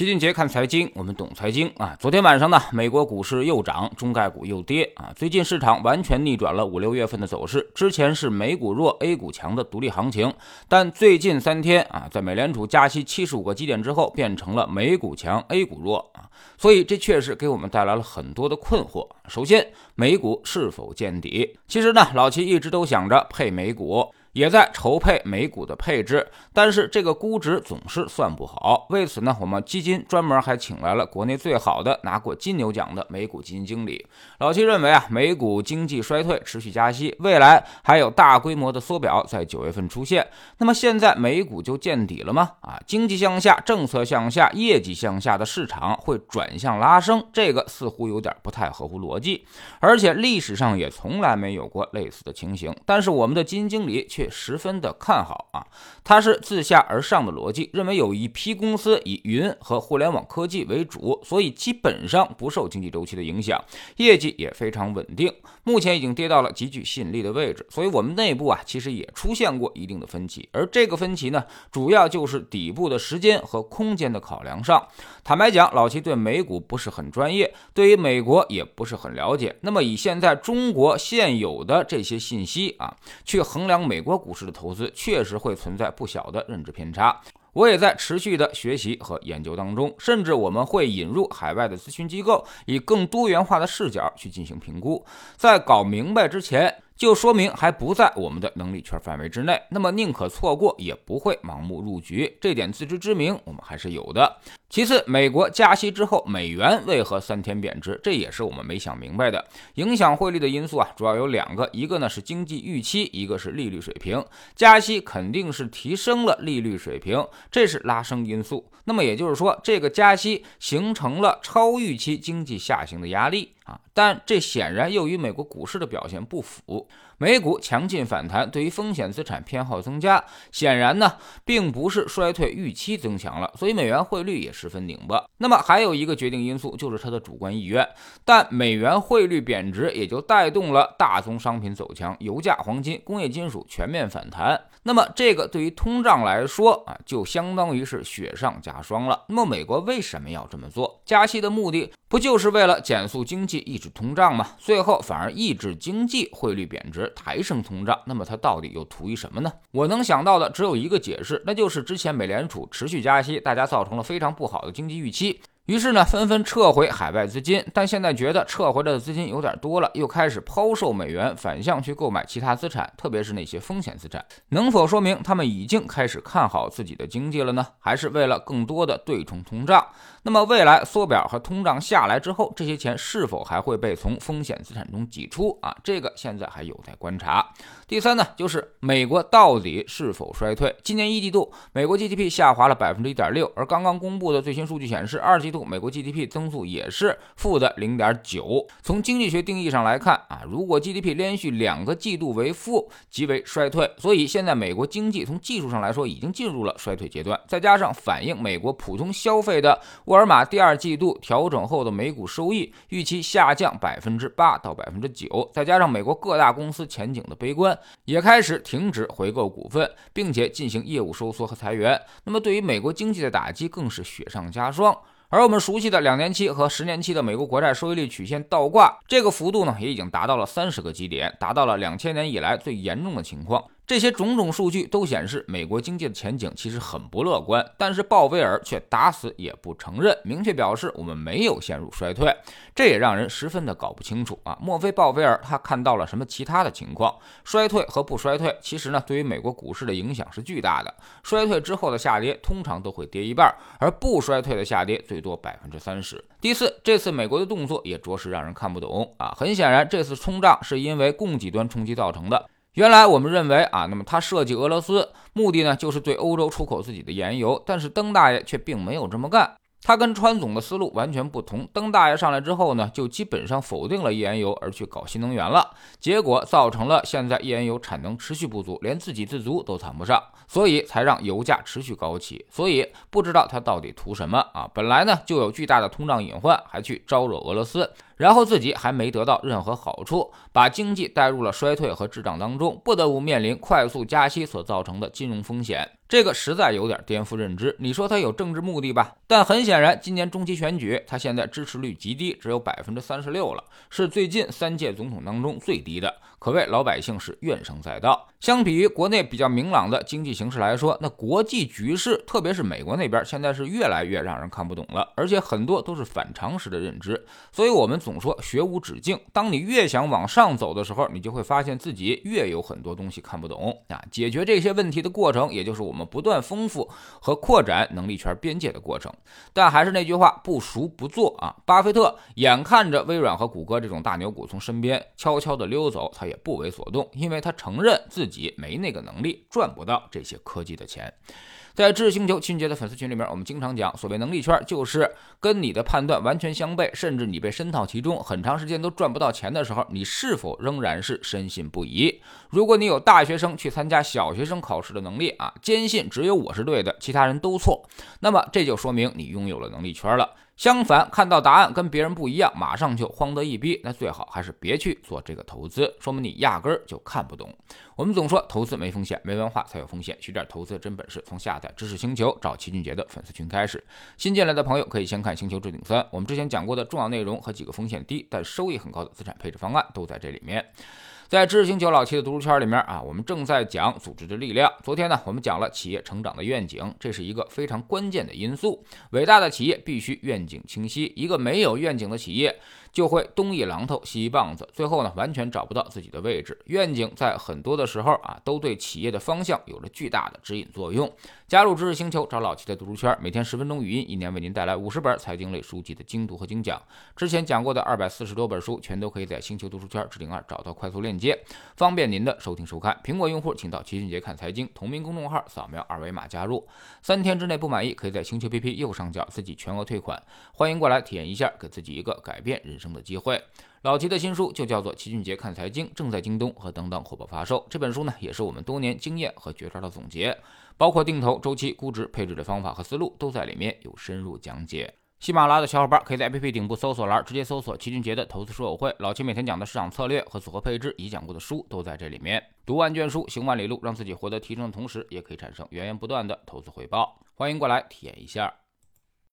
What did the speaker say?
齐俊杰看财经，我们懂财经啊。昨天晚上呢，美国股市又涨，中概股又跌啊。最近市场完全逆转了五六月份的走势，之前是美股弱，A 股强的独立行情，但最近三天啊，在美联储加息七十五个基点之后，变成了美股强，A 股弱啊。所以这确实给我们带来了很多的困惑。首先，美股是否见底？其实呢，老齐一直都想着配美股。也在筹配美股的配置，但是这个估值总是算不好。为此呢，我们基金专门还请来了国内最好的、拿过金牛奖的美股基金经理。老七认为啊，美股经济衰退，持续加息，未来还有大规模的缩表在九月份出现。那么现在美股就见底了吗？啊，经济向下，政策向下，业绩向下的市场会转向拉升，这个似乎有点不太合乎逻辑，而且历史上也从来没有过类似的情形。但是我们的基金经理却。却十分的看好啊，他是自下而上的逻辑，认为有一批公司以云和互联网科技为主，所以基本上不受经济周期的影响，业绩也非常稳定。目前已经跌到了极具吸引力的位置，所以我们内部啊其实也出现过一定的分歧，而这个分歧呢，主要就是底部的时间和空间的考量上。坦白讲，老齐对美股不是很专业，对于美国也不是很了解。那么以现在中国现有的这些信息啊，去衡量美国。国股市的投资确实会存在不小的认知偏差，我也在持续的学习和研究当中，甚至我们会引入海外的咨询机构，以更多元化的视角去进行评估，在搞明白之前。就说明还不在我们的能力圈范围之内，那么宁可错过也不会盲目入局，这点自知之明我们还是有的。其次，美国加息之后，美元为何三天贬值？这也是我们没想明白的。影响汇率的因素啊，主要有两个，一个呢是经济预期，一个是利率水平。加息肯定是提升了利率水平，这是拉升因素。那么也就是说，这个加息形成了超预期经济下行的压力。但这显然又与美国股市的表现不符。美股强劲反弹，对于风险资产偏好增加，显然呢，并不是衰退预期增强了，所以美元汇率也十分拧巴。那么还有一个决定因素就是它的主观意愿。但美元汇率贬值，也就带动了大宗商品走强，油价、黄金、工业金属全面反弹。那么这个对于通胀来说啊，就相当于是雪上加霜了。那么美国为什么要这么做？加息的目的不就是为了减速经济、抑制通胀嘛？最后反而抑制经济，汇率贬值。抬升通胀，那么它到底又图于什么呢？我能想到的只有一个解释，那就是之前美联储持续加息，大家造成了非常不好的经济预期。于是呢，纷纷撤回海外资金，但现在觉得撤回来的资金有点多了，又开始抛售美元，反向去购买其他资产，特别是那些风险资产。能否说明他们已经开始看好自己的经济了呢？还是为了更多的对冲通胀？那么未来缩表和通胀下来之后，这些钱是否还会被从风险资产中挤出啊？这个现在还有待观察。第三呢，就是美国到底是否衰退？今年一季度，美国 GDP 下滑了百分之一点六，而刚刚公布的最新数据显示，二季度。美国 GDP 增速也是负的零点九。从经济学定义上来看啊，如果 GDP 连续两个季度为负，即为衰退。所以现在美国经济从技术上来说已经进入了衰退阶段。再加上反映美国普通消费的沃尔玛第二季度调整后的每股收益预期下降百分之八到百分之九，再加上美国各大公司前景的悲观，也开始停止回购股份，并且进行业务收缩和裁员。那么对于美国经济的打击更是雪上加霜。而我们熟悉的两年期和十年期的美国国债收益率曲线倒挂，这个幅度呢，也已经达到了三十个基点，达到了两千年以来最严重的情况。这些种种数据都显示，美国经济的前景其实很不乐观。但是鲍威尔却打死也不承认，明确表示我们没有陷入衰退，这也让人十分的搞不清楚啊！莫非鲍威尔他看到了什么其他的情况？衰退和不衰退，其实呢，对于美国股市的影响是巨大的。衰退之后的下跌通常都会跌一半，而不衰退的下跌最多百分之三十。第四，这次美国的动作也着实让人看不懂啊！很显然，这次冲胀是因为供给端冲击造成的。原来我们认为啊，那么他设计俄罗斯目的呢，就是对欧洲出口自己的原油，但是登大爷却并没有这么干。他跟川总的思路完全不同。登大爷上来之后呢，就基本上否定了页岩油，而去搞新能源了。结果造成了现在页岩油产能持续不足，连自给自足都谈不上，所以才让油价持续高企。所以不知道他到底图什么啊？本来呢就有巨大的通胀隐患，还去招惹俄罗斯，然后自己还没得到任何好处，把经济带入了衰退和滞胀当中，不得不面临快速加息所造成的金融风险。这个实在有点颠覆认知。你说他有政治目的吧？但很显然，今年中期选举，他现在支持率极低，只有百分之三十六了，是最近三届总统当中最低的，可谓老百姓是怨声载道。相比于国内比较明朗的经济形势来说，那国际局势，特别是美国那边，现在是越来越让人看不懂了，而且很多都是反常识的认知。所以，我们总总说学无止境。当你越想往上走的时候，你就会发现自己越有很多东西看不懂啊。解决这些问题的过程，也就是我们不断丰富和扩展能力圈边界的过程。但还是那句话，不熟不做啊！巴菲特眼看着微软和谷歌这种大牛股从身边悄悄地溜走，他也不为所动，因为他承认自己没那个能力，赚不到这些科技的钱。在智星球清洁的粉丝群里面，我们经常讲，所谓能力圈，就是跟你的判断完全相悖，甚至你被深套其中，很长时间都赚不到钱的时候，你是否仍然是深信不疑？如果你有大学生去参加小学生考试的能力啊，坚信只有我是对的，其他人都错，那么这就说明你拥有了能力圈了。相反，看到答案跟别人不一样，马上就慌得一逼，那最好还是别去做这个投资，说明你压根儿就看不懂。我们总说投资没风险，没文化才有风险。学点投资的真本事，从下载知识星球找齐俊杰的粉丝群开始。新进来的朋友可以先看《星球置顶三》，我们之前讲过的重要内容和几个风险低但收益很高的资产配置方案都在这里面。在知识星球老七的读书圈里面啊，我们正在讲组织的力量。昨天呢，我们讲了企业成长的愿景，这是一个非常关键的因素。伟大的企业必须愿景清晰，一个没有愿景的企业。就会东一榔头西一棒子，最后呢完全找不到自己的位置。愿景在很多的时候啊，都对企业的方向有着巨大的指引作用。加入知识星球，找老七的读书圈，每天十分钟语音，一年为您带来五十本财经类书籍的精读和精讲。之前讲过的二百四十多本书，全都可以在星球读书圈置顶二找到快速链接，方便您的收听收看。苹果用户请到齐俊杰看财经同名公众号，扫描二维码加入。三天之内不满意，可以在星球 APP 右上角自己全额退款。欢迎过来体验一下，给自己一个改变人。生的机会，老齐的新书就叫做《齐俊杰看财经》，正在京东和等等火爆发售。这本书呢，也是我们多年经验和绝招的总结，包括定投、周期、估值、配置的方法和思路都在里面有深入讲解。喜马拉雅的小伙伴可以在 APP 顶部搜索栏直接搜索齐俊杰的投资书友会，老齐每天讲的市场策略和组合配置已讲过的书都在这里面。读万卷书，行万里路，让自己获得提升的同时，也可以产生源源不断的投资回报。欢迎过来体验一下。